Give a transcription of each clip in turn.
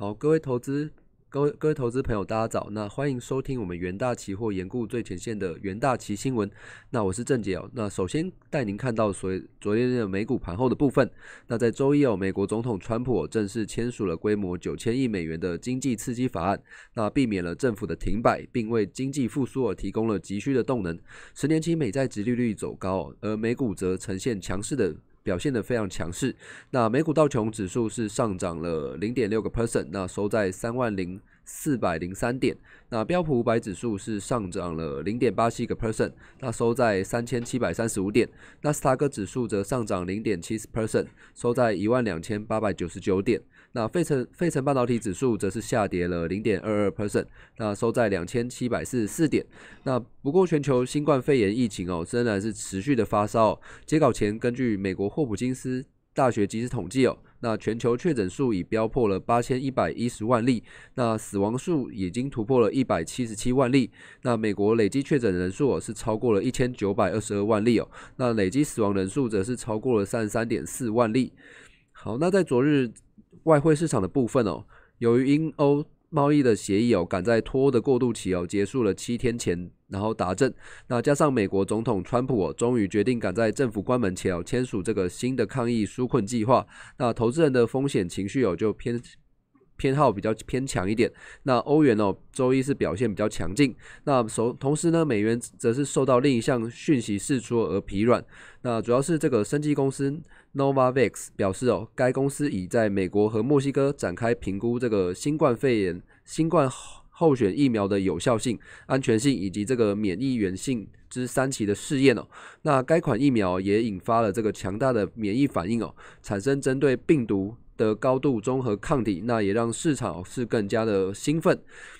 好，各位投资。各位各位投资朋友，大家早！那欢迎收听我们元大期货研顾最前线的元大期新闻。那我是郑杰哦。那首先带您看到所昨天的美股盘后的部分。那在周一哦，美国总统川普正式签署了规模九千亿美元的经济刺激法案，那避免了政府的停摆，并为经济复苏而提供了急需的动能。十年期美债直利率走高，而美股则呈现强势的。表现得非常强势。那美股道琼指数是上涨了零点六个 percent，那收在三万零四百零三点。那标普五百指数是上涨了零点八七个 percent，那收在三千七百三十五点。纳斯达克指数则上涨零点七十 percent，收在一万两千八百九十九点。那费城费城半导体指数则是下跌了零点二二 percent，那收在两千七百四十四点。那不过全球新冠肺炎疫情哦，仍然是持续的发烧。截稿前，根据美国霍普金斯大学即时统计哦，那全球确诊数已飙破了八千一百一十万例，那死亡数已经突破了一百七十七万例。那美国累计确诊人数哦是超过了一千九百二十二万例哦，那累计死亡人数则是超过了三十三点四万例。好，那在昨日。外汇市场的部分哦，由于英欧贸易的协议哦，赶在脱欧的过渡期哦结束了七天前，然后达阵，那加上美国总统川普哦，终于决定赶在政府关门前哦签署这个新的抗疫纾困计划，那投资人的风险情绪哦就偏。偏好比较偏强一点，那欧元哦，周一是表现比较强劲，那首同时呢，美元则是受到另一项讯息释出而疲软，那主要是这个生技公司 Novavax 表示哦，该公司已在美国和墨西哥展开评估这个新冠肺炎新冠候选疫苗的有效性、安全性以及这个免疫原性之三期的试验哦，那该款疫苗也引发了这个强大的免疫反应哦，产生针对病毒。的高度综合抗体，那也让市场是更加的兴奋。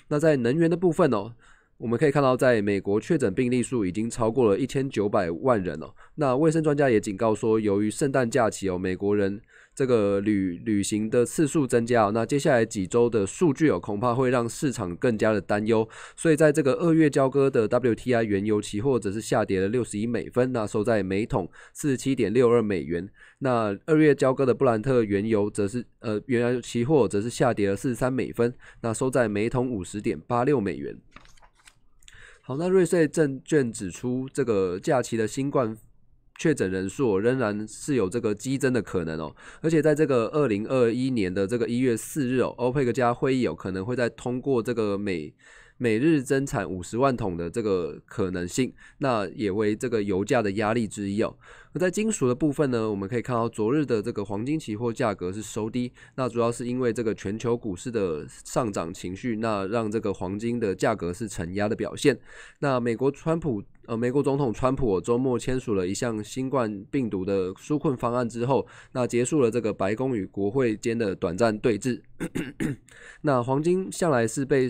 那在能源的部分哦，我们可以看到，在美国确诊病例数已经超过了一千九百万人哦。那卫生专家也警告说，由于圣诞假期哦，美国人。这个旅旅行的次数增加，那接下来几周的数据哦，恐怕会让市场更加的担忧。所以在这个二月交割的 WTI 原油期货则是下跌了六十一美分，那收在每桶四十七点六二美元。那二月交割的布兰特原油则是呃原油期货则是下跌了四十三美分，那收在每桶五十点八六美元。好，那瑞穗证券指出，这个假期的新冠。确诊人数仍然是有这个激增的可能哦，而且在这个二零二一年的这个一月四日哦，欧佩克加会议有可能会在通过这个每每日增产五十万桶的这个可能性，那也为这个油价的压力之一哦。那在金属的部分呢，我们可以看到昨日的这个黄金期货价格是收低，那主要是因为这个全球股市的上涨情绪，那让这个黄金的价格是承压的表现。那美国川普呃，美国总统川普周末签署了一项新冠病毒的纾困方案之后，那结束了这个白宫与国会间的短暂对峙。那黄金向来是被。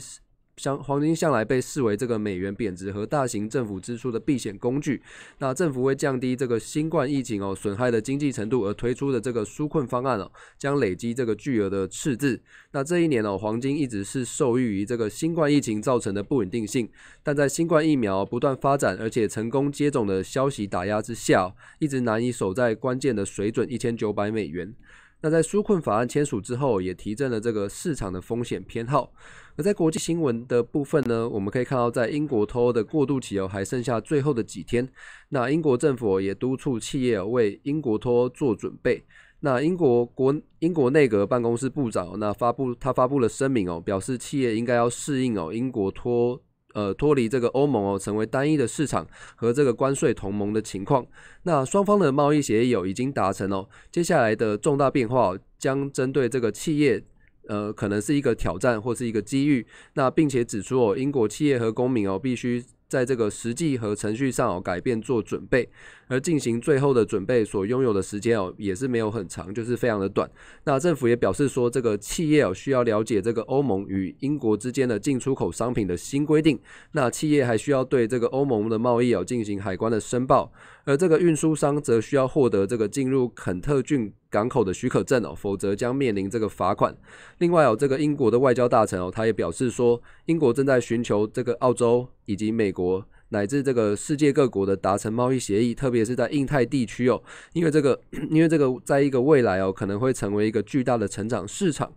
像黄金向来被视为这个美元贬值和大型政府支出的避险工具。那政府为降低这个新冠疫情哦损害的经济程度而推出的这个纾困方案哦，将累积这个巨额的赤字。那这一年哦，黄金一直是受益于这个新冠疫情造成的不稳定性，但在新冠疫苗不断发展而且成功接种的消息打压之下，一直难以守在关键的水准一千九百美元。那在纾困法案签署之后，也提振了这个市场的风险偏好。而在国际新闻的部分呢，我们可以看到，在英国脱欧的过渡期哦，还剩下最后的几天。那英国政府也督促企业为英国脱欧做准备。那英国国英国内阁办公室部长那发布他发布了声明哦，表示企业应该要适应哦英国脱呃脱离这个欧盟哦，成为单一的市场和这个关税同盟的情况。那双方的贸易协议有已经达成哦，接下来的重大变化将针对这个企业。呃，可能是一个挑战或是一个机遇。那并且指出哦，英国企业和公民哦，必须在这个实际和程序上哦改变做准备。而进行最后的准备所拥有的时间哦，也是没有很长，就是非常的短。那政府也表示说，这个企业哦需要了解这个欧盟与英国之间的进出口商品的新规定。那企业还需要对这个欧盟的贸易哦进行海关的申报，而这个运输商则需要获得这个进入肯特郡港口的许可证哦，否则将面临这个罚款。另外哦，这个英国的外交大臣哦，他也表示说，英国正在寻求这个澳洲以及美国。乃至这个世界各国的达成贸易协议，特别是在印太地区哦，因为这个，因为这个，在一个未来哦，可能会成为一个巨大的成长市场。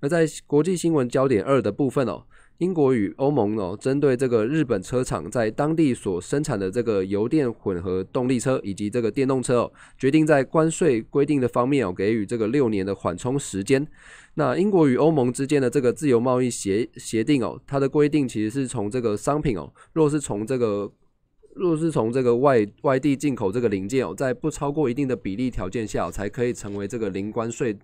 而在国际新闻焦点二的部分哦。英国与欧盟哦，针对这个日本车厂在当地所生产的这个油电混合动力车以及这个电动车哦，决定在关税规定的方面哦，给予这个六年的缓冲时间。那英国与欧盟之间的这个自由贸易协协定哦，它的规定其实是从这个商品哦，若是从这个若是从这个外外地进口这个零件哦，在不超过一定的比例条件下，才可以成为这个零关税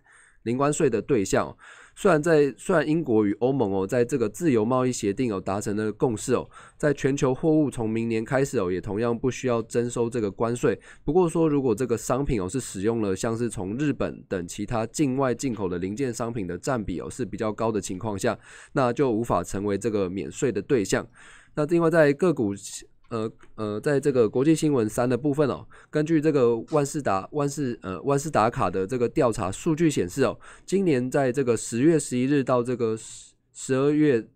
零关税的对象。虽然在虽然英国与欧盟哦，在这个自由贸易协定哦达成了共识哦，在全球货物从明年开始哦，也同样不需要征收这个关税。不过说，如果这个商品哦是使用了像是从日本等其他境外进口的零件商品的占比哦是比较高的情况下，那就无法成为这个免税的对象。那另外在个股。呃呃，在这个国际新闻三的部分哦，根据这个万事达万事呃万事达卡的这个调查数据显示哦，今年在这个十月十一日到这个十十二月。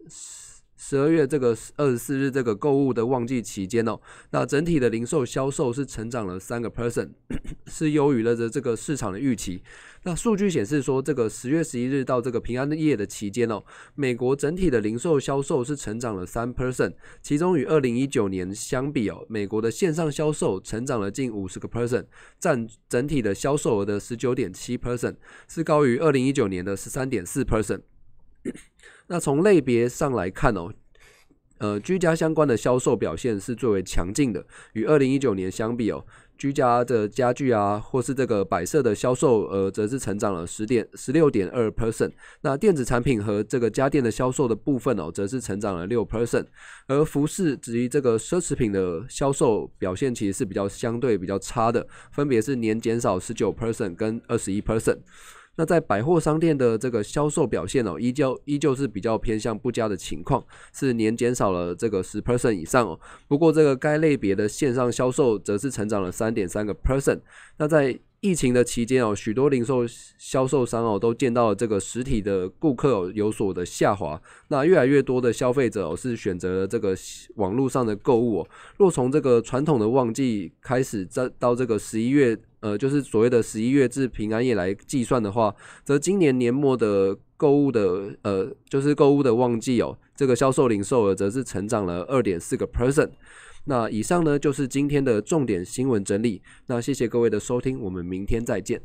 十二月这个二十四日这个购物的旺季期间哦，那整体的零售销售是成长了三个 percent，是优于了的这个市场的预期。那数据显示说，这个十月十一日到这个平安夜的期间哦，美国整体的零售销售是成长了三 percent，其中与二零一九年相比哦，美国的线上销售成长了近五十个 percent，占整体的销售额的十九点七 percent，是高于二零一九年的十三点四 percent。那从类别上来看哦，呃，居家相关的销售表现是最为强劲的。与二零一九年相比哦，居家的家具啊，或是这个摆设的销售额，则是成长了十点十六点二 percent。那电子产品和这个家电的销售的部分哦，则是成长了六 percent。而服饰及这个奢侈品的销售表现，其实是比较相对比较差的，分别是年减少十九 percent 跟二十一 percent。那在百货商店的这个销售表现哦，依旧依旧是比较偏向不佳的情况，是年减少了这个十 percent 以上哦。不过这个该类别的线上销售则是成长了三点三个 percent。那在疫情的期间哦，许多零售销售商哦都见到了这个实体的顾客有所的下滑。那越来越多的消费者哦是选择了这个网络上的购物哦。若从这个传统的旺季开始，再到这个十一月，呃，就是所谓的十一月至平安夜来计算的话，则今年年末的购物的呃，就是购物的旺季哦，这个销售零售额则是成长了二点四个 percent。那以上呢就是今天的重点新闻整理。那谢谢各位的收听，我们明天再见。